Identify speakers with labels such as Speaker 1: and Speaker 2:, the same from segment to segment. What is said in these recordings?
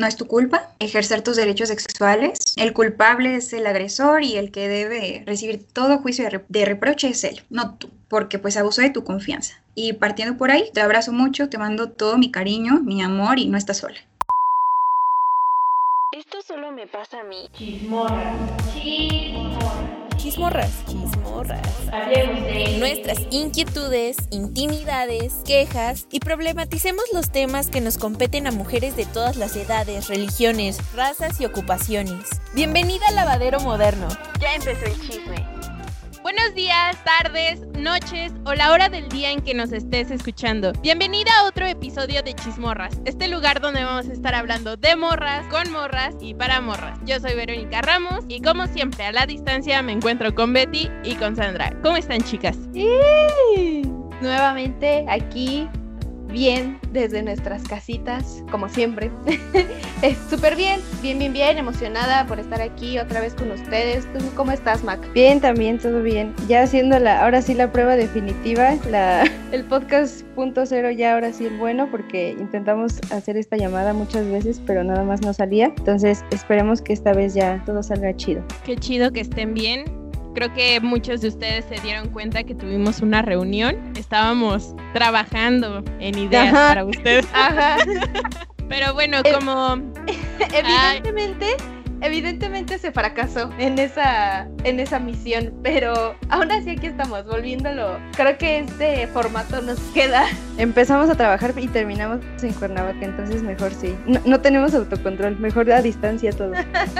Speaker 1: no es tu culpa ejercer tus derechos sexuales. El culpable es el agresor y el que debe recibir todo juicio de, reproche es él, no tú, porque pues abusó de tu confianza. Y partiendo por ahí, te abrazo mucho, te mando todo mi cariño, mi amor y no estás sola.
Speaker 2: Esto solo me pasa a mí.
Speaker 3: Chismorra. Chismorra.
Speaker 4: Chismorras, chismorras. Hablemos de nuestras inquietudes, intimidades, quejas y problematicemos los temas que nos competen a mujeres de todas las edades, religiones, razas y ocupaciones. Bienvenida al lavadero moderno.
Speaker 2: Ya empezó el chisme.
Speaker 5: Buenos días, tardes, noches o la hora del día en que nos estés escuchando. Bienvenida a otro episodio de Chismorras, este lugar donde vamos a estar hablando de morras, con morras y para morras. Yo soy Verónica Ramos y como siempre a la distancia me encuentro con Betty y con Sandra. ¿Cómo están chicas?
Speaker 6: Nuevamente aquí bien desde nuestras casitas, como siempre. es súper bien, bien, bien, bien, emocionada por estar aquí otra vez con ustedes. ¿Tú cómo estás, Mac?
Speaker 7: Bien, también, todo bien. Ya haciendo la, ahora sí la prueba definitiva, la, el podcast punto cero ya ahora sí el bueno, porque intentamos hacer esta llamada muchas veces, pero nada más no salía. Entonces esperemos que esta vez ya todo salga chido.
Speaker 5: Qué chido que estén bien Creo que muchos de ustedes se dieron cuenta que tuvimos una reunión. Estábamos trabajando en ideas para ustedes. Ajá. Pero bueno, eh, como...
Speaker 6: Evidentemente evidentemente se fracasó en esa, en esa misión, pero aún así aquí estamos, volviéndolo. Creo que este formato nos queda.
Speaker 7: Empezamos a trabajar y terminamos en Cuernavaca, entonces mejor sí. No, tenemos autocontrol, mejor a distancia todo.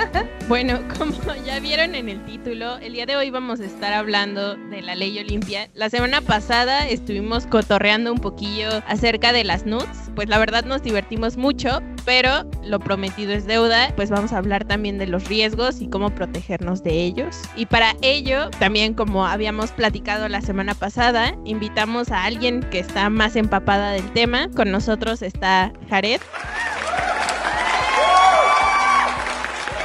Speaker 5: bueno, como ya vieron en el título, el día de hoy vamos a estar hablando de la ley Olimpia. La semana pasada estuvimos cotorreando un poquillo acerca de las nudes, pues la verdad nos divertimos mucho, pero lo prometido es deuda, pues vamos a hablar también de los riesgos y cómo protegernos de ellos. Y para ello, también como habíamos platicado la semana pasada, invitamos a alguien que está más empapada del tema. Con nosotros está Jared.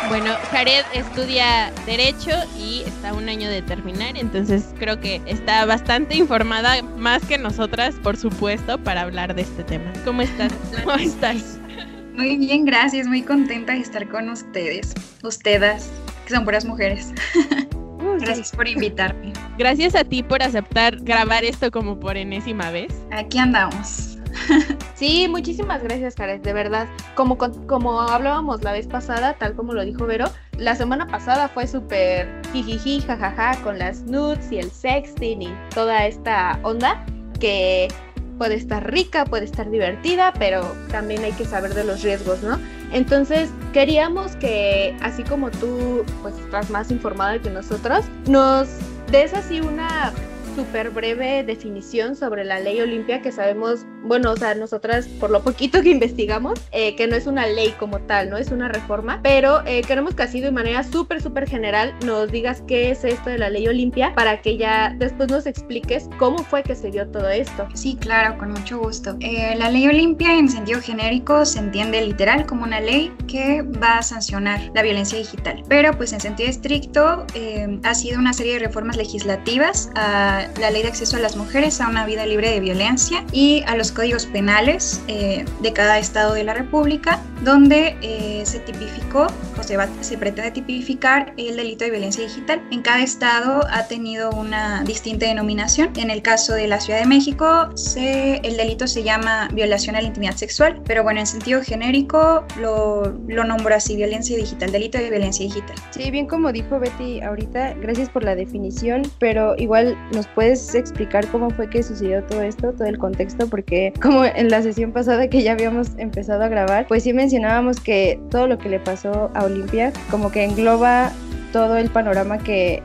Speaker 5: Bueno, Jared estudia Derecho y está un año de terminar, entonces creo que está bastante informada, más que nosotras, por supuesto, para hablar de este tema. ¿Cómo estás? ¿Cómo estás?
Speaker 1: Muy bien, gracias. Muy contenta de estar con ustedes. Ustedes, que son puras mujeres. gracias por invitarme.
Speaker 5: Gracias a ti por aceptar grabar esto como por enésima vez.
Speaker 1: Aquí andamos.
Speaker 6: Sí, muchísimas gracias, Karen, de verdad. Como, como hablábamos la vez pasada, tal como lo dijo Vero, la semana pasada fue súper jijiji, jajaja, con las nudes y el sexting y toda esta onda que puede estar rica, puede estar divertida, pero también hay que saber de los riesgos, ¿no? Entonces, queríamos que, así como tú, pues estás más informada que nosotros, nos des así una súper breve definición sobre la ley Olimpia que sabemos, bueno, o sea, nosotras por lo poquito que investigamos, eh, que no es una ley como tal, no es una reforma, pero eh, queremos que así de manera súper, súper general nos digas qué es esto de la ley Olimpia para que ya después nos expliques cómo fue que se dio todo esto.
Speaker 1: Sí, claro, con mucho gusto. Eh, la ley Olimpia en sentido genérico se entiende literal como una ley que va a sancionar la violencia digital, pero pues en sentido estricto ha sido una serie de reformas legislativas a la ley de acceso a las mujeres a una vida libre de violencia y a los códigos penales eh, de cada estado de la República, donde eh, se tipificó o se, va, se pretende tipificar el delito de violencia digital. En cada estado ha tenido una distinta denominación. En el caso de la Ciudad de México, se, el delito se llama violación a la intimidad sexual, pero bueno, en sentido genérico lo, lo nombro así, violencia digital, delito de violencia digital.
Speaker 7: Sí, bien como dijo Betty ahorita, gracias por la definición, pero igual nos ¿Puedes explicar cómo fue que sucedió todo esto, todo el contexto? Porque como en la sesión pasada que ya habíamos empezado a grabar, pues sí mencionábamos que todo lo que le pasó a Olimpia como que engloba todo el panorama que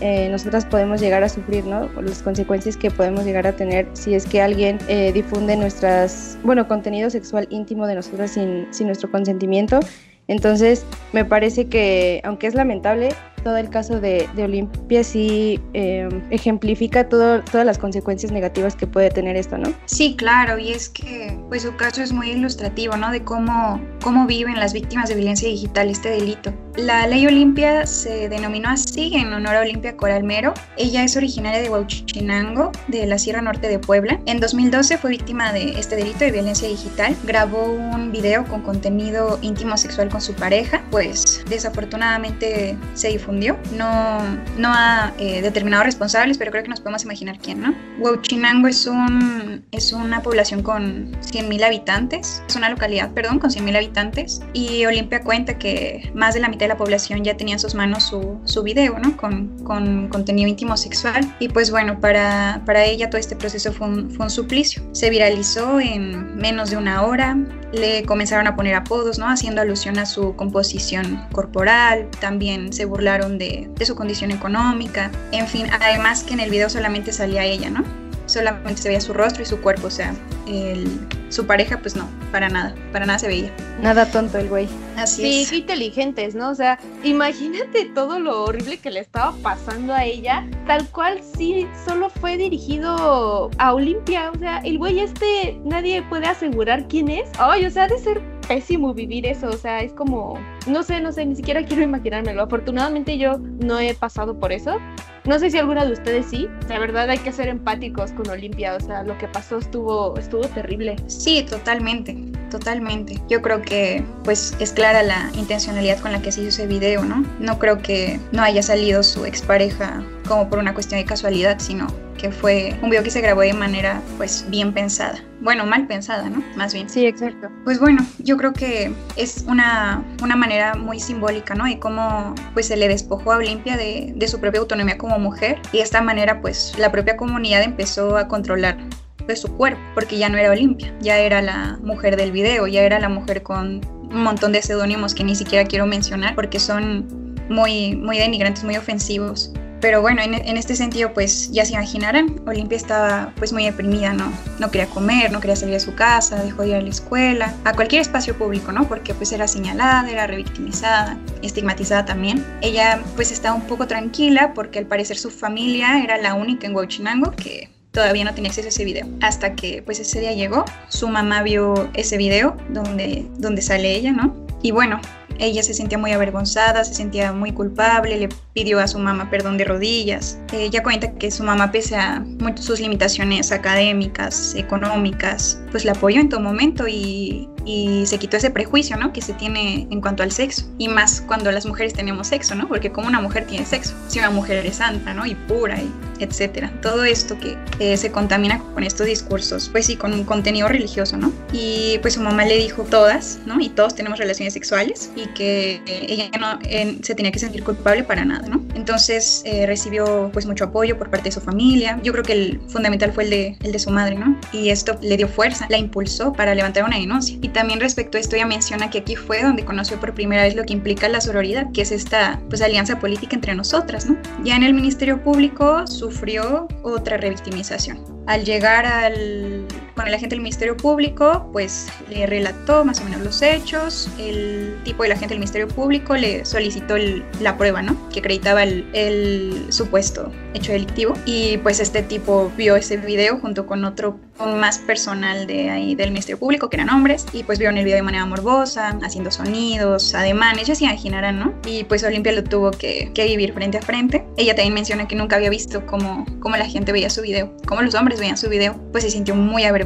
Speaker 7: eh, nosotras podemos llegar a sufrir, ¿no? Las consecuencias que podemos llegar a tener si es que alguien eh, difunde nuestras, bueno, contenido sexual íntimo de nosotras sin, sin nuestro consentimiento. Entonces, me parece que, aunque es lamentable, todo el caso de, de Olimpia sí eh, ejemplifica todo, todas las consecuencias negativas que puede tener esto, ¿no?
Speaker 1: Sí, claro, y es que pues su caso es muy ilustrativo, ¿no? De cómo, cómo viven las víctimas de violencia digital este delito. La ley Olimpia se denominó así en honor a Olimpia Coralmero. Ella es originaria de Huachinango, de la Sierra Norte de Puebla. En 2012 fue víctima de este delito de violencia digital. Grabó un video con contenido íntimo sexual con su pareja, pues desafortunadamente se difundió. No, no ha eh, determinado responsables, pero creo que nos podemos imaginar quién, ¿no? Huachinango es, un, es una población con 100.000 habitantes, es una localidad, perdón, con 100.000 habitantes. Y Olimpia cuenta que más de la mitad de la población ya tenía en sus manos su, su video, ¿no? Con, con, contenido íntimo sexual. Y pues bueno, para, para ella todo este proceso fue un, fue un suplicio. Se viralizó en menos de una hora, le comenzaron a poner apodos, ¿no? Haciendo alusión a su composición corporal, también se burlaron de, de su condición económica, en fin, además que en el video solamente salía ella, ¿no? solamente se veía su rostro y su cuerpo, o sea, el, su pareja, pues no, para nada, para nada se veía.
Speaker 7: Nada tonto el güey.
Speaker 6: Así sí, es. Sí, inteligentes, ¿no? O sea, imagínate todo lo horrible que le estaba pasando a ella, tal cual sí, solo fue dirigido a Olimpia, o sea, el güey este, nadie puede asegurar quién es. Ay, o sea, de ser pésimo vivir eso, o sea, es como, no sé, no sé, ni siquiera quiero imaginármelo. Afortunadamente yo no he pasado por eso. No sé si alguna de ustedes sí. La verdad hay que ser empáticos con Olimpia, o sea, lo que pasó estuvo estuvo terrible.
Speaker 1: Sí, totalmente, totalmente. Yo creo que pues es clara la intencionalidad con la que se hizo ese video, ¿no? No creo que no haya salido su expareja como por una cuestión de casualidad, sino que fue un video que se grabó de manera pues bien pensada. Bueno, mal pensada, ¿no? Más bien.
Speaker 7: Sí, exacto.
Speaker 1: Pues bueno, yo creo que es una, una manera muy simbólica, ¿no? De cómo pues se le despojó a Olimpia de, de su propia autonomía como mujer y de esta manera pues la propia comunidad empezó a controlar pues, su cuerpo, porque ya no era Olimpia, ya era la mujer del video, ya era la mujer con un montón de seudónimos que ni siquiera quiero mencionar porque son muy, muy denigrantes, muy ofensivos. Pero bueno, en, en, este sentido, pues ya se imaginarán, Olimpia estaba pues muy deprimida, ¿no? No quería comer, no quería salir de su casa, dejó de ir a la escuela, a cualquier espacio público, ¿no? Porque pues era señalada, era revictimizada, estigmatizada también. Ella pues estaba un poco tranquila porque al parecer su familia era la única en Huachinango que todavía no tenía acceso a ese video. Hasta que pues ese día llegó, su mamá vio ese video donde, donde sale ella, ¿no? Y bueno, ella se sentía muy avergonzada, se sentía muy culpable, le pidió a su mamá perdón de rodillas. Ella cuenta que su mamá, pese a sus limitaciones académicas, económicas, pues la apoyó en todo momento y, y se quitó ese prejuicio, ¿no? Que se tiene en cuanto al sexo. Y más cuando las mujeres tenemos sexo, ¿no? Porque como una mujer tiene sexo, si una mujer es santa, ¿no? Y pura, y etcétera. Todo esto que se contamina con estos discursos, pues sí, con un contenido religioso, ¿no? Y pues su mamá le dijo todas, ¿no? Y todos tenemos relaciones sexuales y que ella no se tenía que sentir culpable para nada, ¿no? Entonces eh, recibió pues mucho apoyo por parte de su familia. Yo creo que el fundamental fue el de, el de su madre, ¿no? Y esto le dio fuerza, la impulsó para levantar una denuncia. Y también respecto a esto ella menciona que aquí fue donde conoció por primera vez lo que implica la sororidad, que es esta pues alianza política entre nosotras, ¿no? Ya en el Ministerio Público sufrió otra revictimización. Al llegar al, con el agente del Ministerio Público, pues le relató más o menos los hechos. El tipo del agente del Ministerio Público le solicitó el, la prueba, ¿no? Que acreditaba el, el, supuesto hecho delictivo. Y pues este tipo vio ese video junto con otro con más personal de ahí del Ministerio Público, que eran hombres, y pues vieron el video de manera morbosa, haciendo sonidos, ademanes, ya se imaginarán, ¿no? Y pues Olimpia lo tuvo que, que vivir frente a frente. Ella también menciona que nunca había visto cómo, cómo la gente veía su video, cómo los hombres veían su video, pues se sintió muy avergonzada,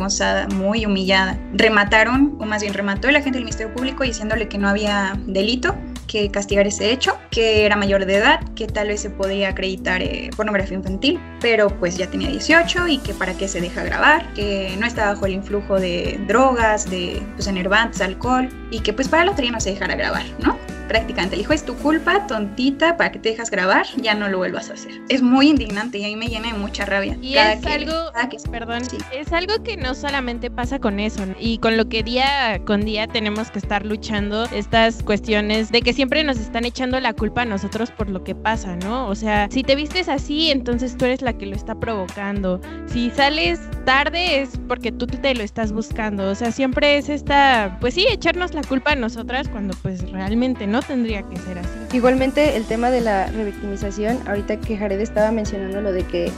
Speaker 1: muy humillada. Remataron, o más bien remató el agente del Ministerio Público diciéndole que no había delito, que castigar ese hecho, que era mayor de edad, que tal vez se podía acreditar eh, pornografía infantil, pero pues ya tenía 18 y que para qué se deja grabar, que no estaba bajo el influjo de drogas, de pues, enervantes, alcohol, y que pues para la otra no se dejara grabar, ¿no? Prácticamente le dijo, es tu culpa, tontita, para que te dejas grabar, ya no lo vuelvas a hacer. Es muy indignante y a mí me llena de mucha rabia.
Speaker 5: Y es algo, perdón, es algo que no solamente pasa con eso, y con lo que día con día tenemos que estar luchando estas cuestiones de que siempre nos están echando la culpa a nosotros por lo que pasa, ¿no? O sea, si te vistes así, entonces tú eres la que lo está provocando. Si sales tarde es porque tú te lo estás buscando. O sea, siempre es esta, pues sí, echarnos la culpa a nosotras cuando pues realmente no no tendría que ser así.
Speaker 7: Igualmente el tema de la revictimización, ahorita que Jared estaba mencionando lo de que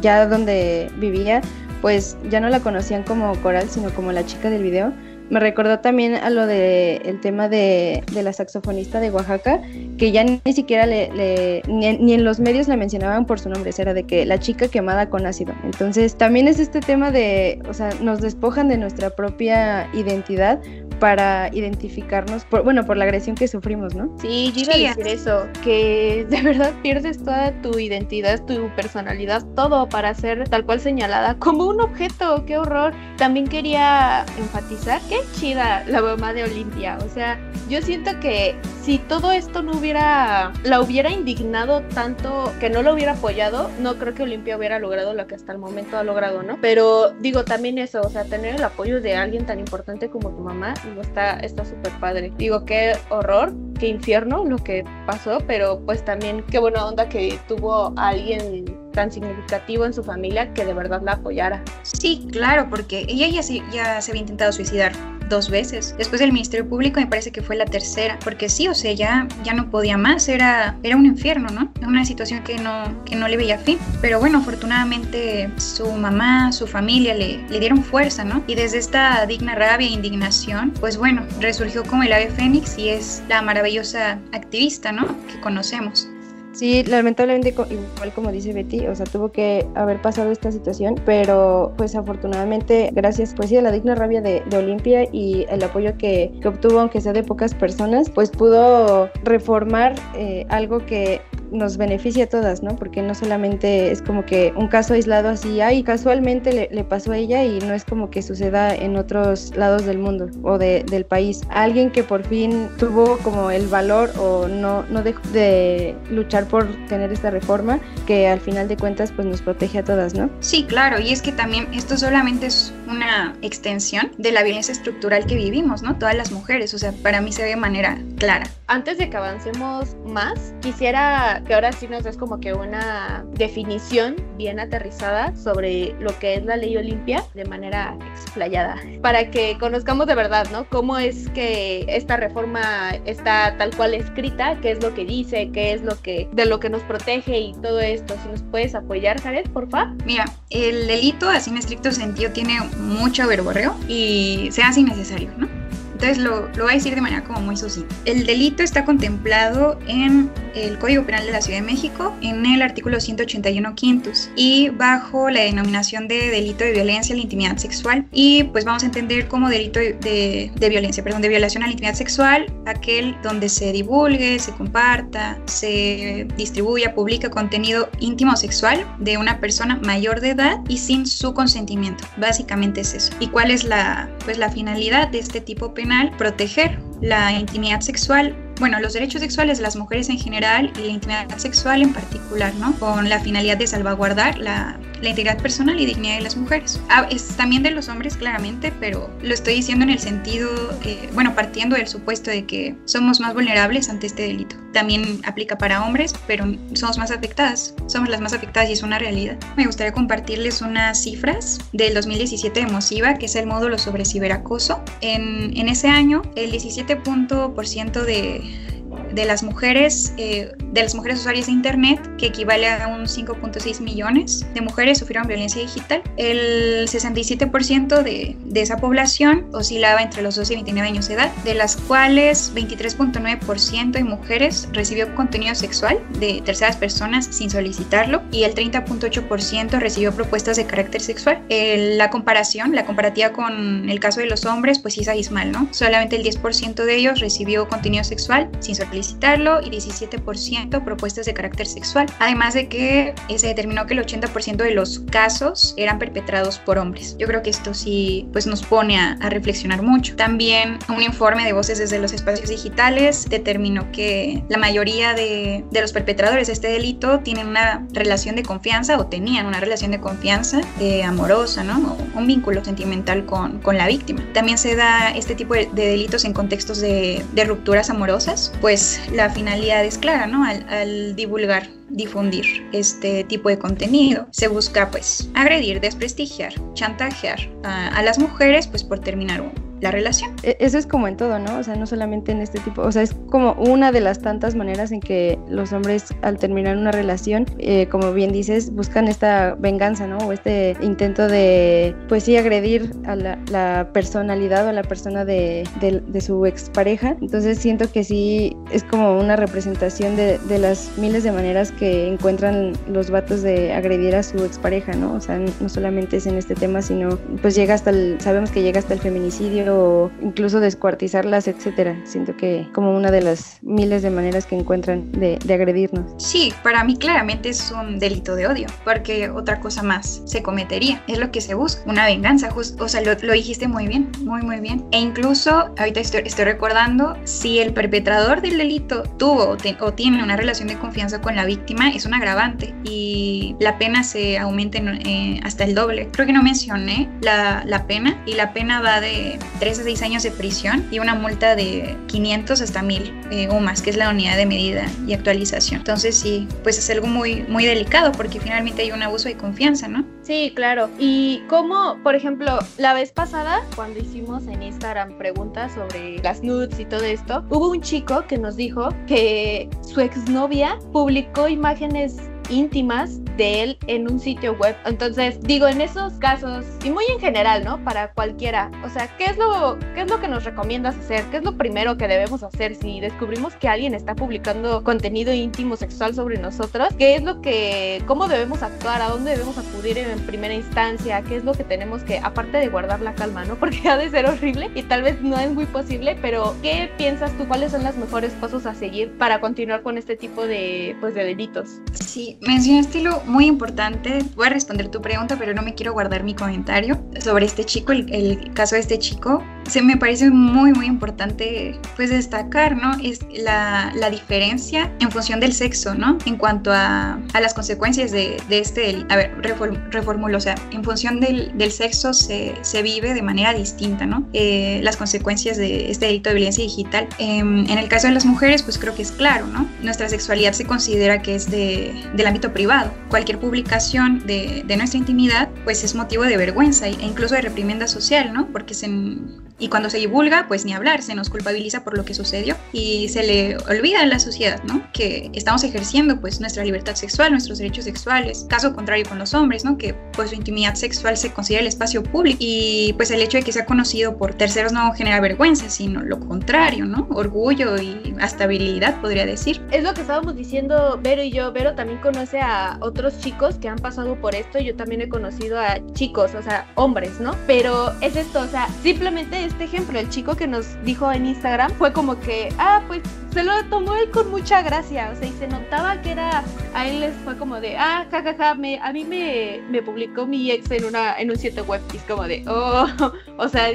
Speaker 7: ya donde vivía, pues ya no la conocían como Coral, sino como la chica del video me recordó también a lo de el tema de, de la saxofonista de Oaxaca, que ya ni siquiera le, ni, en los medios la mencionaban por su nombre, era de que la chica quemada con ácido. Entonces también es este tema de, o sea, nos despojan de nuestra propia identidad para identificarnos, por, bueno, por la agresión que sufrimos, ¿no?
Speaker 6: Sí, yo iba a decir eso, que de verdad pierdes toda tu identidad, tu personalidad, todo para ser tal cual señalada como un objeto, qué horror. También quería enfatizar, qué chida la mamá de Olimpia, o sea, yo siento que si todo esto no hubiera, la hubiera indignado tanto, que no lo hubiera apoyado, no creo que Olimpia hubiera logrado lo que hasta el momento ha logrado, ¿no? Pero digo también eso, o sea, tener el apoyo de alguien tan importante como tu mamá, digo, está súper padre. Digo, qué horror, qué infierno lo que pasó, pero pues también qué buena onda que tuvo alguien tan significativo en su familia que de verdad la apoyara.
Speaker 1: Sí, claro, porque ella ya ya se había intentado suicidar dos veces. Después del Ministerio Público me parece que fue la tercera, porque sí, o sea, ya, ya no podía más, era, era un infierno, ¿no? Una situación que no, que no le veía fin. Pero bueno, afortunadamente su mamá, su familia le, le dieron fuerza, ¿no? Y desde esta digna rabia e indignación, pues bueno, resurgió como el ave fénix y es la maravillosa activista, ¿no? Que conocemos.
Speaker 7: Sí, lamentablemente, igual como dice Betty, o sea, tuvo que haber pasado esta situación, pero pues afortunadamente, gracias pues sí a la digna rabia de, Olimpia y el apoyo que, que, obtuvo, aunque sea de pocas personas, pues pudo reformar eh, algo que nos beneficia a todas, ¿no? Porque no solamente es como que un caso aislado así, ay, casualmente le, le pasó a ella y no es como que suceda en otros lados del mundo o de, del país. Alguien que por fin tuvo como el valor o no, no dejó de luchar por tener esta reforma que al final de cuentas pues nos protege a todas, ¿no?
Speaker 1: Sí, claro, y es que también esto solamente es una extensión de la violencia estructural que vivimos, ¿no? Todas las mujeres, o sea, para mí se ve de manera clara.
Speaker 6: Antes de que avancemos más, quisiera que ahora sí nos des como que una definición bien aterrizada sobre lo que es la ley Olimpia de manera explayada, para que conozcamos de verdad, ¿no? Cómo es que esta reforma está tal cual escrita, qué es lo que dice, qué es lo que de lo que nos protege y todo esto. Si nos puedes apoyar, Jared, por favor.
Speaker 1: Mira, el delito, así en estricto sentido, tiene mucho verborreo y se hace innecesario, ¿no? Entonces lo, lo voy a decir de manera como muy sucinta. El delito está contemplado en el Código Penal de la Ciudad de México en el artículo 181 quintus y bajo la denominación de delito de violencia a la intimidad sexual y pues vamos a entender como delito de, de, violencia, perdón, de violación a la intimidad sexual aquel donde se divulgue, se comparta, se distribuya, publica contenido íntimo sexual de una persona mayor de edad y sin su consentimiento. Básicamente es eso. ¿Y cuál es la, pues, la finalidad de este tipo penal? Proteger la intimidad sexual bueno, los derechos sexuales de las mujeres en general y la intimidad sexual en particular, ¿no? Con la finalidad de salvaguardar la, la integridad personal y dignidad de las mujeres. Ah, es también de los hombres, claramente, pero lo estoy diciendo en el sentido, eh, bueno, partiendo del supuesto de que somos más vulnerables ante este delito. También aplica para hombres, pero somos más afectadas, somos las más afectadas y es una realidad. Me gustaría compartirles unas cifras del 2017 de MOSIVA, que es el módulo sobre ciberacoso. En, en ese año, el 17% de Bye. De las mujeres, eh, de las mujeres usuarias de Internet, que equivale a un 5.6 millones de mujeres sufrieron violencia digital. El 67% de, de, esa población oscilaba entre los 12 y 29 años de edad, de las cuales 23.9% de mujeres recibió contenido sexual de terceras personas sin solicitarlo y el 30.8% recibió propuestas de carácter sexual. la comparación, la comparativa con el caso de los hombres, pues sí es abismal, ¿no? Solamente el 10% de ellos recibió contenido sexual sin solicitarlo solicitarlo y 17% propuestas de carácter sexual. Además de que eh, se determinó que el 80% de los casos eran perpetrados por hombres. Yo creo que esto sí pues nos pone a, a reflexionar mucho. También un informe de voces desde los espacios digitales determinó que la mayoría de, de los perpetradores de este delito tienen una relación de confianza o tenían una relación de confianza eh, amorosa, ¿no? O un vínculo sentimental con, con, la víctima. También se da este tipo de, de delitos en contextos de, de rupturas amorosas, pues la finalidad es clara, ¿no? Al, divulgar, difundir este tipo de contenido, se busca pues agredir, desprestigiar, chantajear a, las mujeres pues por terminar la relación.
Speaker 7: E, eso es como en todo, ¿no? O sea, no solamente en este tipo, o sea, es como una de las tantas maneras en que los hombres al terminar una relación, eh, como bien dices, buscan esta venganza, ¿no? O este intento de, pues sí, agredir a la, personalidad o a la persona de, de, su expareja. Entonces siento que sí es como una representación de, de las miles de maneras que encuentran los vatos de agredir a su expareja, ¿no? O sea, no solamente es en este tema, sino pues llega hasta el, sabemos que llega hasta el feminicidio o incluso descuartizarlas, etcétera. Siento que como una de las miles de maneras que encuentran de, de agredirnos.
Speaker 1: Sí, para mí claramente es un delito de odio, porque otra cosa más se cometería. Es lo que se busca, una venganza, justo, o sea, lo, dijiste muy bien, muy, muy bien. E incluso, ahorita estoy, estoy recordando, si el perpetrador del delito tuvo o, tiene una relación de confianza con la víctima, es un agravante y la pena se aumenta eh, hasta el doble. Creo que no mencioné la, la pena y la pena va de 3 a 6 años de prisión y una multa de 500 hasta 1000 eh, o más, que es la unidad de medida y actualización. Entonces sí, pues es algo muy, muy delicado porque finalmente hay un abuso de confianza, ¿no?
Speaker 6: Sí, claro. Y como, por ejemplo, la vez pasada, cuando hicimos en Instagram preguntas sobre las nudes y todo esto, hubo un chico que nos dijo que su exnovia publicó imágenes íntimas de él en un sitio web. Entonces, digo, en esos casos, y muy en general, ¿no? Para cualquiera. O sea, ¿qué es lo, qué es lo que nos recomiendas hacer? ¿Qué es lo primero que debemos hacer si descubrimos que alguien está publicando contenido íntimo sexual sobre nosotros? ¿Qué es lo que, cómo debemos actuar? ¿A dónde debemos acudir en primera instancia? ¿Qué es lo que tenemos que, aparte de guardar la calma, ¿no? Porque ha de ser horrible y tal vez no es muy posible, pero ¿qué piensas tú? ¿Cuáles son los mejores pasos a seguir para continuar con este tipo de, pues, de delitos?
Speaker 1: Sí, mencionaste lo muy importante. Voy a responder tu pregunta, pero no me quiero guardar mi comentario sobre este chico, el, caso de este chico. Se me parece muy, muy importante pues destacar, ¿no? Es la, la diferencia en función del sexo, ¿no? En cuanto a, a las consecuencias de, de este, a ver, reformulo, o sea, en función del, del sexo se, se, vive de manera distinta, ¿no? Eh, las consecuencias de este delito de violencia digital. Em, en el caso de las mujeres, pues creo que es claro, ¿no? Nuestra sexualidad se considera que es de, del ámbito privado. Cualquier publicación de, de, nuestra intimidad pues es motivo de vergüenza e incluso de reprimenda social, ¿no? Porque se, y cuando se divulga, pues ni hablar, se nos culpabiliza por lo que sucedió y se le olvida a la sociedad, ¿no? Que estamos ejerciendo pues nuestra libertad sexual, nuestros derechos sexuales. Caso contrario con los hombres, ¿no? Que pues su intimidad sexual se considera el espacio público y pues el hecho de que sea conocido por terceros no genera vergüenza, sino lo contrario, ¿no? Orgullo y hasta virilidad, podría decir.
Speaker 6: Es lo que estábamos diciendo Vero y yo. Vero también conoce a otros chicos que han pasado por esto. Yo también he conocido a chicos, o sea, hombres, ¿no? Pero es esto, o sea, simplemente este ejemplo, el chico que nos dijo en Instagram fue como que, ah, pues se lo tomó él con mucha gracia, o sea, y se notaba que era, a él les fue como de, ah, jajaja, ja, ja, me, a mí me, me publicó mi ex en, una, en un sitio web, y es como de, oh, o sea,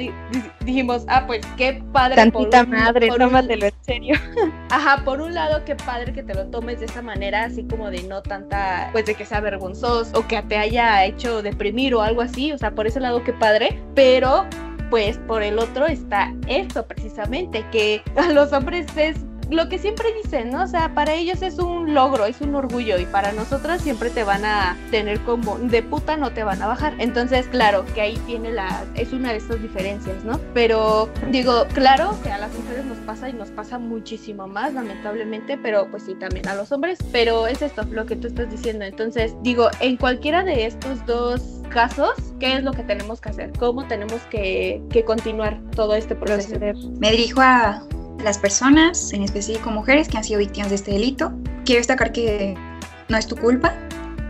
Speaker 6: dijimos, ah, pues qué padre.
Speaker 7: Tantita madre, por tómatelo en serio.
Speaker 6: Ajá, por un lado, qué padre que te lo tomes de esa manera, así como de no tanta, pues de que sea vergonzoso o que te haya hecho deprimir o algo así, o sea, por ese lado, qué padre, pero pues por el otro está esto precisamente, que a los hombres es lo que siempre dicen, ¿no? O sea, para ellos es un logro, es un orgullo y para nosotras siempre te van a tener como de puta no te van a bajar. Entonces, claro, que ahí tiene la es una de estas diferencias, ¿no? Pero digo, claro que a las mujeres nos pasa y nos pasa muchísimo más, lamentablemente, pero pues sí también a los hombres, pero es esto lo que tú estás diciendo. Entonces, digo, en cualquiera de estos dos casos, ¿qué es lo que tenemos que hacer? ¿Cómo tenemos que, que continuar todo este proceso?
Speaker 1: Me dirijo a las personas, en específico mujeres, que han sido víctimas de este delito. Quiero destacar que no es tu culpa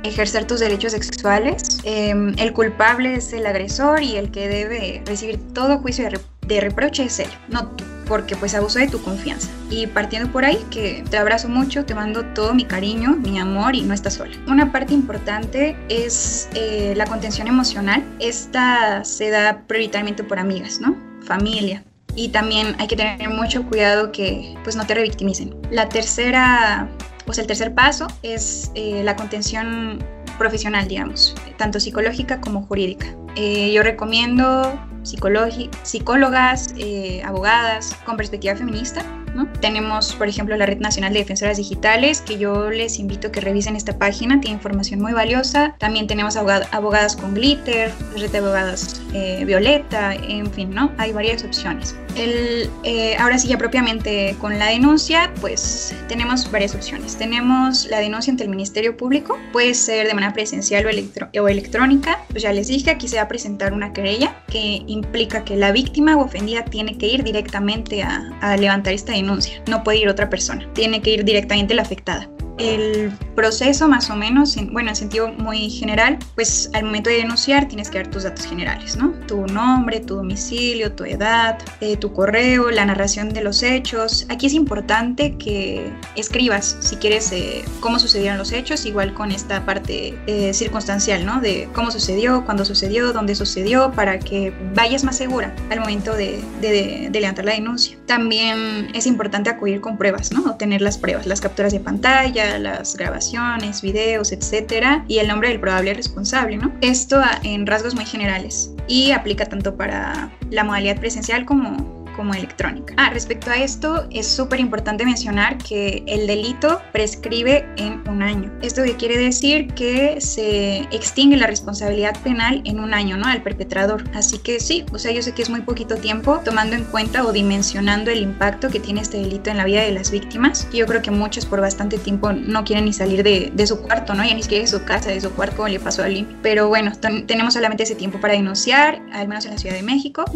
Speaker 1: ejercer tus derechos sexuales. Em, el culpable es el agresor y el que debe recibir todo juicio de, reproche es él, no tú, porque pues abusó de tu confianza. Y partiendo por ahí, que te abrazo mucho, te mando todo mi cariño, mi amor y no estás sola. Una parte importante es eh, la contención emocional. Esta se da prioritariamente por amigas, ¿no? Familia, y también hay que tener mucho cuidado que pues no te revictimicen. La tercera, pues el tercer paso es eh, la contención profesional, digamos, tanto psicológica como jurídica. Eh, yo recomiendo psicólogas, eh, abogadas con perspectiva feminista, ¿no? tenemos, por ejemplo, la Red Nacional de Defensoras Digitales, que yo les invito a que revisen esta página, tiene información muy valiosa. También tenemos abogadas con glitter, red de abogadas eh, violeta, en fin, ¿no? Hay varias opciones. El, eh, ahora sí, ya propiamente con la denuncia, pues tenemos varias opciones. Tenemos la denuncia ante el Ministerio Público, puede ser de manera presencial o, electrónica. Pues ya les dije, aquí se va a presentar una querella que implica que la víctima o ofendida tiene que ir directamente a, a levantar esta denuncia. No puede ir otra persona, tiene que ir directamente la afectada el proceso más o menos, bueno, en sentido muy general, pues al momento de denunciar tienes que dar tus datos generales, ¿no? Tu nombre, tu domicilio, tu edad, eh, tu correo, la narración de los hechos. Aquí es importante que escribas, si quieres, eh, cómo sucedieron los hechos, igual con esta parte eh, circunstancial, ¿no? De cómo sucedió, cuándo sucedió, dónde sucedió, para que vayas más segura al momento de, de, de levantar la denuncia. También es importante acudir con pruebas, ¿no? Obtener las pruebas, las capturas de pantalla, las grabaciones, videos, etcétera, y el nombre del probable responsable, ¿no? Esto en rasgos muy generales y aplica tanto para la modalidad presencial como como electrónica. Ah, respecto a esto, es súper importante mencionar que el delito prescribe en un año. Esto quiere decir que se extingue la responsabilidad penal en un año, ¿no? Al perpetrador. Así que sí, o sea, yo sé que es muy poquito tiempo tomando en cuenta o dimensionando el impacto que tiene este delito en la vida de las víctimas. Yo creo que muchos por bastante tiempo no quieren ni salir de, de su cuarto, ¿no? Ya ni siquiera de su casa, de su cuarto, como le pasó a Lim. Pero bueno, tenemos solamente ese tiempo para denunciar, al menos en la Ciudad de México.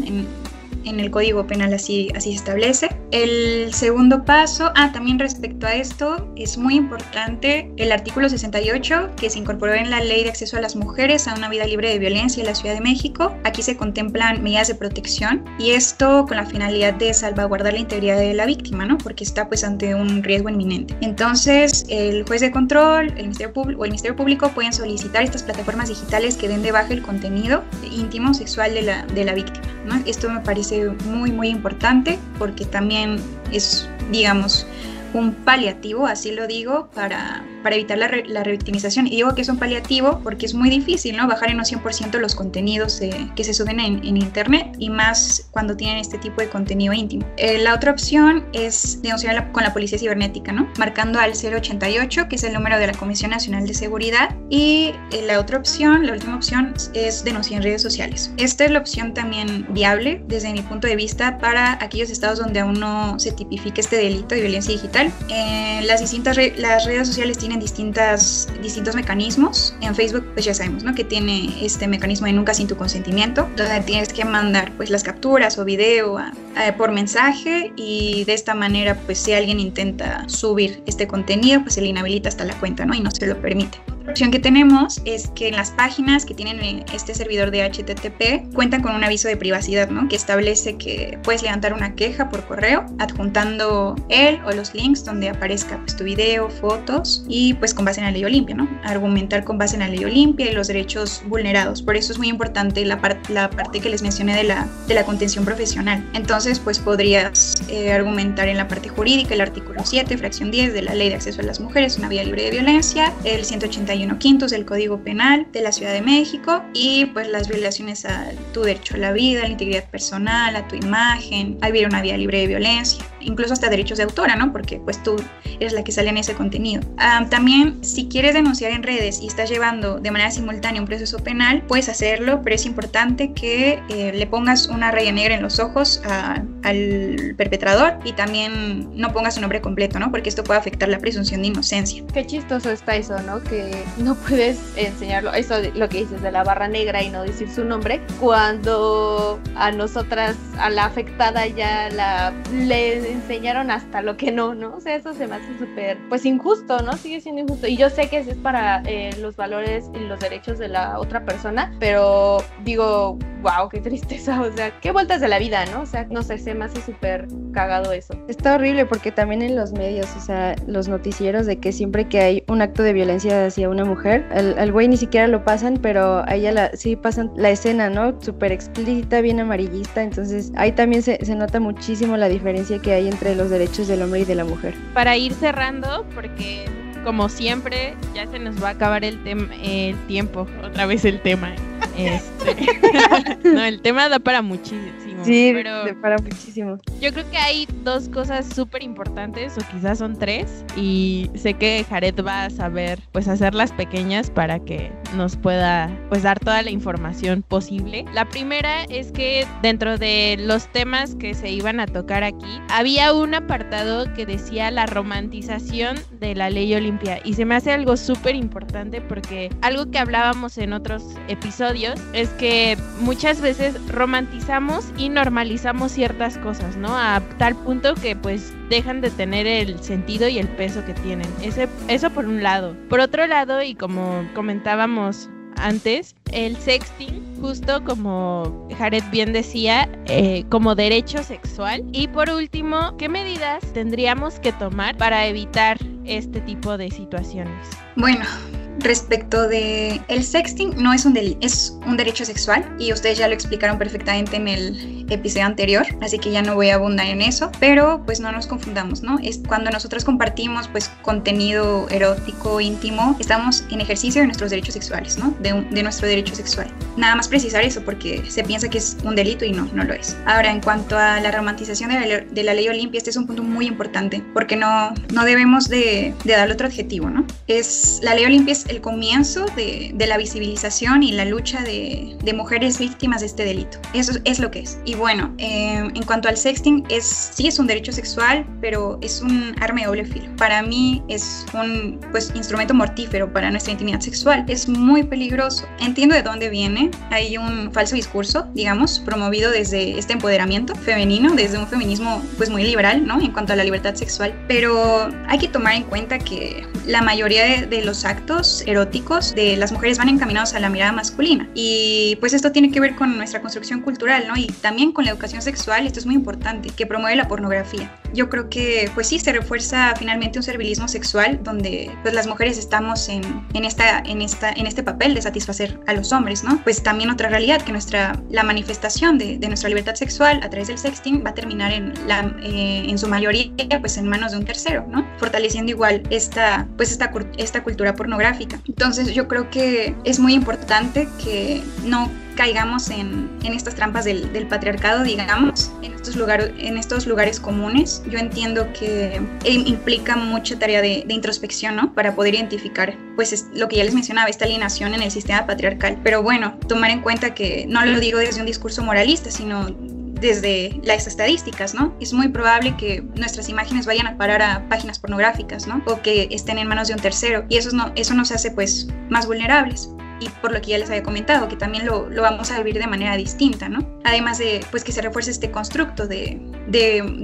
Speaker 1: En el Código Penal así, así se establece. El segundo paso, ah, también respecto a esto, es muy importante el artículo 68 que se incorporó en la Ley de Acceso a las Mujeres a una vida libre de violencia en la Ciudad de México. Aquí se contemplan medidas de protección y esto con la finalidad de salvaguardar la integridad de la víctima, ¿no? Porque está pues ante un riesgo inminente. Entonces, el juez de control el Ministerio Público, o el Ministerio Público pueden solicitar estas plataformas digitales que den de baja el contenido íntimo sexual de la, de la víctima, Esto me parece muy, muy importante porque también es, digamos, un paliativo, así lo digo, para, para evitar la, la, revictimización. Y digo que es un paliativo porque es muy difícil, ¿no? Bajar en un 100% los contenidos eh, que se suben en, en, Internet y más cuando tienen este tipo de contenido íntimo. Eh, la otra opción es denunciar con la Policía Cibernética, ¿no? Marcando al 088, que es el número de la Comisión Nacional de Seguridad. Y eh, la otra opción, la última opción, es denunciar en redes sociales. Esta es la opción también viable desde mi punto de vista para aquellos estados donde aún no se tipifique este delito de violencia digital eh, las distintas las redes sociales tienen distintas, distintos mecanismos. En Facebook, pues ya sabemos, ¿no? Que tiene este mecanismo de nunca sin tu consentimiento, donde tienes que mandar pues las capturas o video por mensaje y de esta manera, pues si alguien intenta subir este contenido, pues se le inhabilita hasta la cuenta, ¿no? Y no se lo permite opción que tenemos es que en las páginas que tienen este servidor de HTTP cuentan con un aviso de privacidad, ¿no? Que establece que puedes levantar una queja por correo adjuntando él o los links donde aparezca pues, tu video, fotos y pues con base en la ley Olimpia, ¿no? Argumentar con base en la ley Olimpia y los derechos vulnerados. Por eso es muy importante la, la parte que les mencioné de la, de la contención profesional. Entonces, pues podrías eh, argumentar en la parte jurídica el artículo 7, fracción 10 de la ley de acceso a las mujeres, una vía libre de violencia, el 180 quintos del Código Penal de la Ciudad de México y pues las violaciones a tu derecho a la vida, a la integridad personal, a tu imagen, a vivir una vida libre de violencia, incluso hasta derechos de autora, ¿no? Porque pues tú eres la que sale en ese contenido. Ah, también si quieres denunciar en redes y estás llevando de manera simultánea un proceso penal, puedes hacerlo, pero es importante que eh, le pongas una raya negra en los ojos al perpetrador y también no pongas su nombre completo, ¿no? Porque esto puede afectar la presunción de inocencia.
Speaker 6: Qué chistoso está eso, ¿no? Que no puedes enseñarlo, eso lo que dices de la barra negra y no decir su nombre, cuando a nosotras, a la afectada ya la le enseñaron hasta lo que no, ¿no? O sea, eso se me hace súper, pues injusto, ¿no? Sigue siendo injusto. Y yo sé que es para eh, los valores y los derechos de la otra persona, pero digo, wow, qué tristeza, o sea, qué vueltas de la vida, ¿no? O sea, no sé, se me hace súper cagado eso.
Speaker 7: Está horrible porque también en los medios, o sea, los noticieros de que siempre que hay un acto de violencia hacia una mujer. Al, güey ni siquiera lo pasan, pero a ella la, sí pasan la escena, ¿no? Súper explícita, bien amarillista. Entonces ahí también se, se nota muchísimo la diferencia que hay entre los derechos del hombre y de la mujer.
Speaker 5: Para ir cerrando, porque como siempre, ya se nos va a acabar el, el tiempo. Otra vez el tema. Este. no, el tema da para muchísimo
Speaker 7: Sí,
Speaker 5: pero
Speaker 7: para muchísimo.
Speaker 5: Yo creo que hay dos cosas súper importantes, o quizás son tres, y sé que Jared va a saber, pues, hacerlas pequeñas para que nos pueda, pues, dar toda la información posible. La primera es que dentro de los temas que se iban a tocar aquí, había un apartado que decía la romantización de la ley Olimpia, y se me hace algo súper importante porque algo que hablábamos en otros episodios es que muchas veces romantizamos y normalizamos ciertas cosas, ¿no? A tal punto que pues dejan de tener el sentido y el peso que tienen. Ese, eso por un lado. Por otro lado, y como comentábamos antes, el sexting, justo como Jared bien decía, eh, como derecho sexual. Y por último, ¿qué medidas tendríamos que tomar para evitar este tipo de situaciones?
Speaker 1: Bueno, respecto de el sexting no es un es un derecho sexual y ustedes ya lo explicaron perfectamente en el episodio anterior, así que ya no voy a abundar en eso, pero pues no nos confundamos, ¿no? Es cuando nosotros compartimos pues contenido erótico, íntimo, estamos en ejercicio de nuestros derechos sexuales, ¿no? De, de nuestro derecho sexual. Nada más precisar eso porque se piensa que es un delito y no, no lo es. Ahora, en cuanto a la romantización de la, de la ley Olimpia, este es un punto muy importante porque no, no debemos de, de darle otro adjetivo, ¿no? Es, la ley Olimpia es el comienzo de, de la visibilización y la lucha de, de, mujeres víctimas de este delito. Eso es lo que es. Y bueno, eh, en cuanto al sexting, es, sí es un derecho sexual, pero es un arma de doble filo. Para mí es un pues, instrumento mortífero para nuestra intimidad sexual. Es muy peligroso. Entiendo de dónde viene. Hay un falso discurso, digamos, promovido desde este empoderamiento femenino, desde un feminismo pues muy liberal, ¿no? En cuanto a la libertad sexual. Pero hay que tomar en cuenta que la mayoría de, de los actos eróticos de las mujeres van encaminados a la mirada masculina. Y pues esto tiene que ver con nuestra construcción cultural, ¿no? Y también con la educación sexual, esto es muy importante, que promueve la pornografía. Yo creo que pues sí, se refuerza finalmente un servilismo sexual donde pues las mujeres estamos en, en, esta, en, esta, en este papel de satisfacer a los hombres, ¿no? Pues también otra realidad, que nuestra, la manifestación de, nuestra libertad sexual a través del sexting va a terminar en, la, eh, en su mayoría pues en manos de un tercero, ¿no? Fortaleciendo igual esta, pues esta, esta cultura pornográfica. Entonces yo creo que es muy importante que no caigamos en, estas trampas del, patriarcado, digamos, en estos, lugar, en estos lugares comunes. Yo entiendo que implica mucha tarea de, introspección, ¿no? Para poder identificar, pues, es, lo que ya les mencionaba, esta alienación en el sistema patriarcal. Pero bueno, tomar en cuenta que no lo digo desde un discurso moralista, sino desde las estadísticas, ¿no? Es muy probable que nuestras imágenes vayan a parar a páginas pornográficas, ¿no? O que estén en manos de un tercero. Y eso, no, eso nos hace, pues, más vulnerables y por lo que ya les había comentado, que también lo, vamos a vivir de manera distinta, ¿no? Además de pues, que se refuerce este constructo de,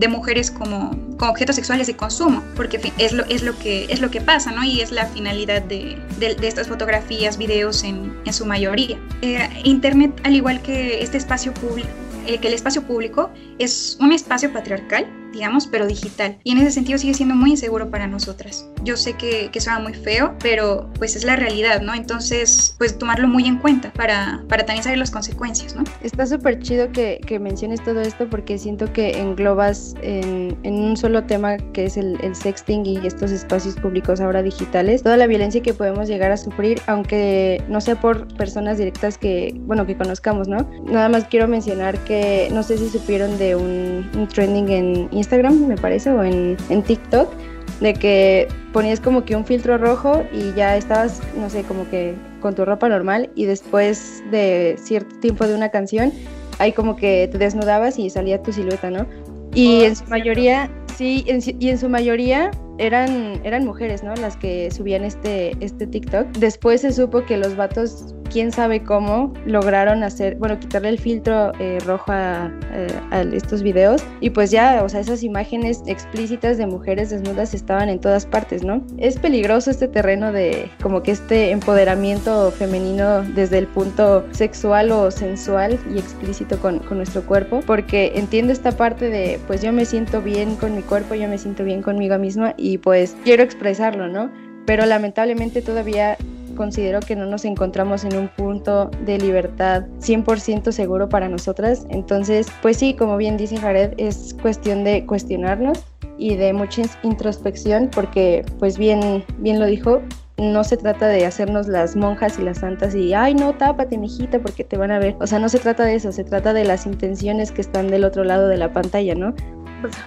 Speaker 1: mujeres como, objetos sexuales de consumo, porque es lo, que, es lo que pasa, ¿no? Y es la finalidad de, estas fotografías, videos en, en su mayoría. Eh, Internet, al igual que este espacio público, eh, que el espacio público es un espacio patriarcal, digamos, pero digital. Y en ese sentido sigue siendo muy inseguro para nosotras. Yo sé que, que suena muy feo, pero pues es la realidad, ¿no? Entonces, pues tomarlo muy en cuenta para, para también saber las consecuencias, ¿no?
Speaker 7: Está súper chido que, que, menciones todo esto porque siento que englobas en, en un solo tema que es el, el, sexting y estos espacios públicos ahora digitales, toda la violencia que podemos llegar a sufrir, aunque no sea por personas directas que, bueno, que conozcamos, ¿no? Nada más quiero mencionar que no sé si supieron de un, un trending en Instagram, me parece, o en, en TikTok, de que ponías como que un filtro rojo y ya estabas, no sé, como que con tu ropa normal y después de cierto tiempo de una canción, ahí como que te desnudabas y salía tu silueta, ¿no? Y oh, en su mayoría, sí, en, y en su mayoría eran, eran mujeres, ¿no? Las que subían este, este TikTok. Después se supo que los vatos quién sabe cómo lograron hacer, bueno, quitarle el filtro eh, rojo a, eh, a, estos videos y pues ya, o sea, esas imágenes explícitas de mujeres desnudas estaban en todas partes, ¿no? Es peligroso este terreno de como que este empoderamiento femenino desde el punto sexual o sensual y explícito con, con nuestro cuerpo, porque entiendo esta parte de, pues yo me siento bien con mi cuerpo, yo me siento bien conmigo misma y pues quiero expresarlo, ¿no? Pero lamentablemente todavía considero que no nos encontramos en un punto de libertad 100% seguro para nosotras. Entonces, pues sí, como bien dice Jared, es cuestión de cuestionarnos y de mucha introspección porque, pues bien, bien lo dijo, no se trata de hacernos las monjas y las santas y, ay, no, tápate, mijita, porque te van a ver. O sea, no se trata de eso, se trata de las intenciones que están del otro lado de la pantalla, ¿no?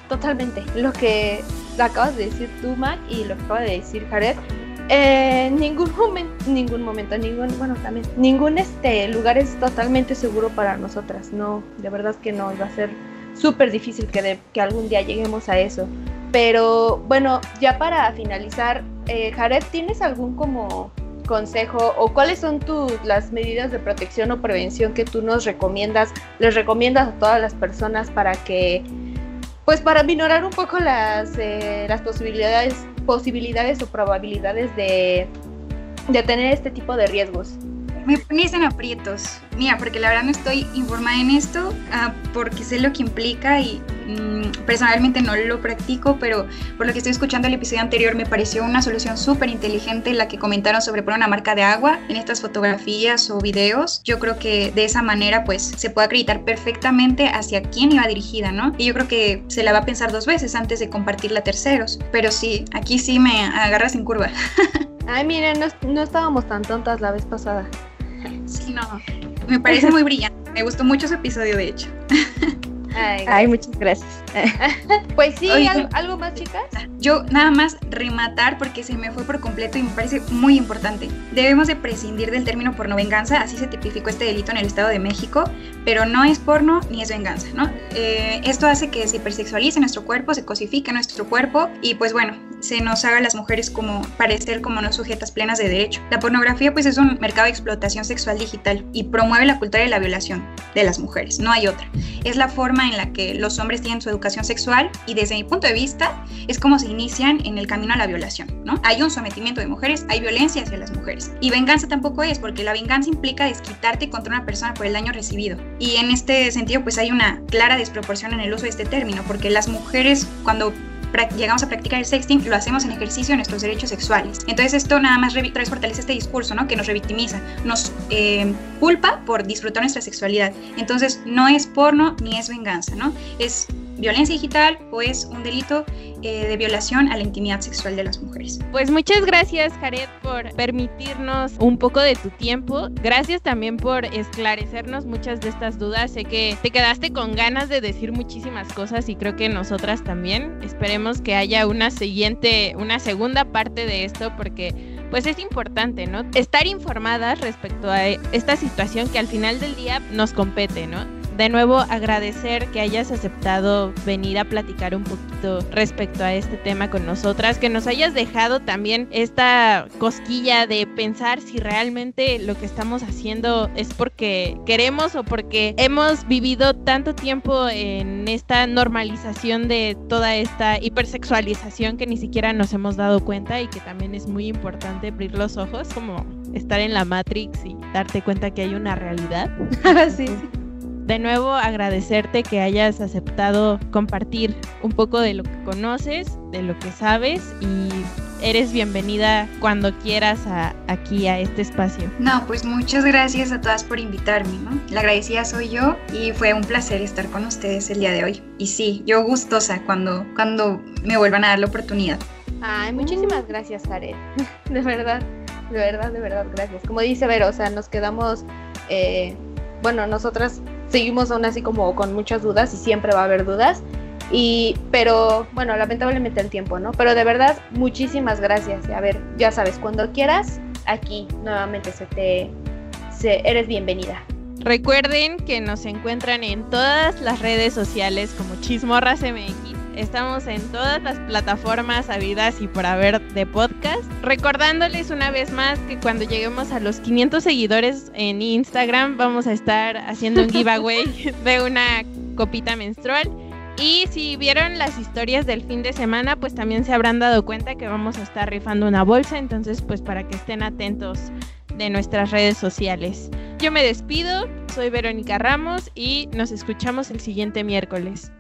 Speaker 6: Totalmente. Lo que acabas de decir tú, Mac, y lo que acaba de decir Jared, en ningún momento, ningún momento, ningún, bueno, también, ningún este lugar es totalmente seguro para nosotras. No, de verdad que no, va a ser súper difícil que, que algún día lleguemos a eso. Pero bueno, ya para finalizar, eh, Jared, ¿tienes algún como consejo o cuáles son tus las medidas de protección o prevención que tú nos recomiendas, les recomiendas a todas las personas para que, pues para minorar un poco las, eh, las posibilidades posibilidades o probabilidades de, de tener este tipo de riesgos?
Speaker 1: Me pones en aprietos. Mira, porque la verdad no estoy informada en esto, ah, porque sé lo que implica y mm, personalmente no lo practico, pero por lo que estoy escuchando el episodio anterior me pareció una solución súper inteligente la que comentaron sobre poner una marca de agua en estas fotografías o videos. Yo creo que de esa manera pues se puede acreditar perfectamente hacia quién iba dirigida, ¿no? Y yo creo que se la va a pensar dos veces antes de compartirla a terceros. Pero sí, aquí sí me agarras en curva.
Speaker 6: Ay, miren, no, no estábamos tan tontas la vez pasada.
Speaker 1: Sí, no. Me parece muy brillante. Me gustó mucho su episodio, de hecho.
Speaker 7: Ay, muchas gracias.
Speaker 6: pues sí, ¿algo, más, chicas?
Speaker 1: Yo nada más rematar porque se me fue por completo y me parece muy importante. Debemos de prescindir del término porno venganza, así se tipificó este delito en el Estado de México, pero no es porno ni es venganza, ¿no? Eh, esto hace que se hipersexualice nuestro cuerpo, se cosifique nuestro cuerpo y pues bueno, se nos haga a las mujeres como parecer como no sujetas plenas de derecho. La pornografía pues es un mercado de explotación sexual digital y promueve la cultura de la violación de las mujeres, no hay otra. Es la forma en la que los hombres tienen su educación sexual y desde mi punto de vista es como se inician en el camino a la violación, ¿no? Hay un sometimiento de mujeres, hay violencia hacia las mujeres. Y venganza tampoco es, porque la venganza implica desquitarte contra una persona por el daño recibido. Y en este sentido pues hay una clara desproporción en el uso de este término, porque las mujeres cuando llegamos a practicar el sexting, lo hacemos en ejercicio de nuestros derechos sexuales. Entonces esto nada más fortalece este discurso, ¿no? Que nos revictimiza, nos eh, culpa por disfrutar nuestra sexualidad. Entonces no es porno ni es venganza, ¿no? Es violencia digital o es un delito eh, de violación a la intimidad sexual de las mujeres.
Speaker 5: Pues muchas gracias, Jared, por permitirnos un poco de tu tiempo. Gracias también por esclarecernos muchas de estas dudas. Sé que te quedaste con ganas de decir muchísimas cosas y creo que nosotras también. Esperemos que haya una siguiente, una segunda parte de esto porque pues es importante, ¿no? Estar informadas respecto a esta situación que al final del día nos compete, ¿no? De nuevo agradecer que hayas aceptado venir a platicar un poquito respecto a este tema con nosotras, que nos hayas dejado también esta cosquilla de pensar si realmente lo que estamos haciendo es porque queremos o porque hemos vivido tanto tiempo en esta normalización de toda esta hipersexualización que ni siquiera nos hemos dado cuenta y que también es muy importante abrir los ojos como estar en la Matrix y darte cuenta que hay una realidad.
Speaker 6: sí.
Speaker 5: De nuevo agradecerte que hayas aceptado compartir un poco de lo que conoces, de lo que sabes y eres bienvenida cuando quieras aquí a este espacio.
Speaker 1: No, pues muchas gracias a todas por invitarme, ¿no? La agradecida soy yo y fue un placer estar con ustedes el día de hoy. Y sí, yo gustosa cuando, cuando me vuelvan a dar la oportunidad.
Speaker 6: Ay, muchísimas gracias, Jared. De verdad, de verdad, de verdad, gracias. Como dice Vero, o sea, nos quedamos, eh, bueno, nosotras seguimos aún así como con muchas dudas y siempre va a haber dudas. Y, pero bueno, lamentablemente el tiempo, ¿no? Pero de verdad, muchísimas gracias. A ver, ya sabes, cuando quieras, aquí nuevamente se te, eres bienvenida.
Speaker 5: Recuerden que nos encuentran en todas las redes sociales como Chismorras MX Estamos en todas las plataformas habidas y por haber de podcast. Recordándoles una vez más que cuando lleguemos a los 500 seguidores en Instagram vamos a estar haciendo un giveaway de una copita menstrual. Y si vieron las historias del fin de semana, pues también se habrán dado cuenta que vamos a estar rifando una bolsa. Entonces, pues para que estén atentos de nuestras redes sociales. Yo me despido, soy Verónica Ramos y nos escuchamos el siguiente miércoles.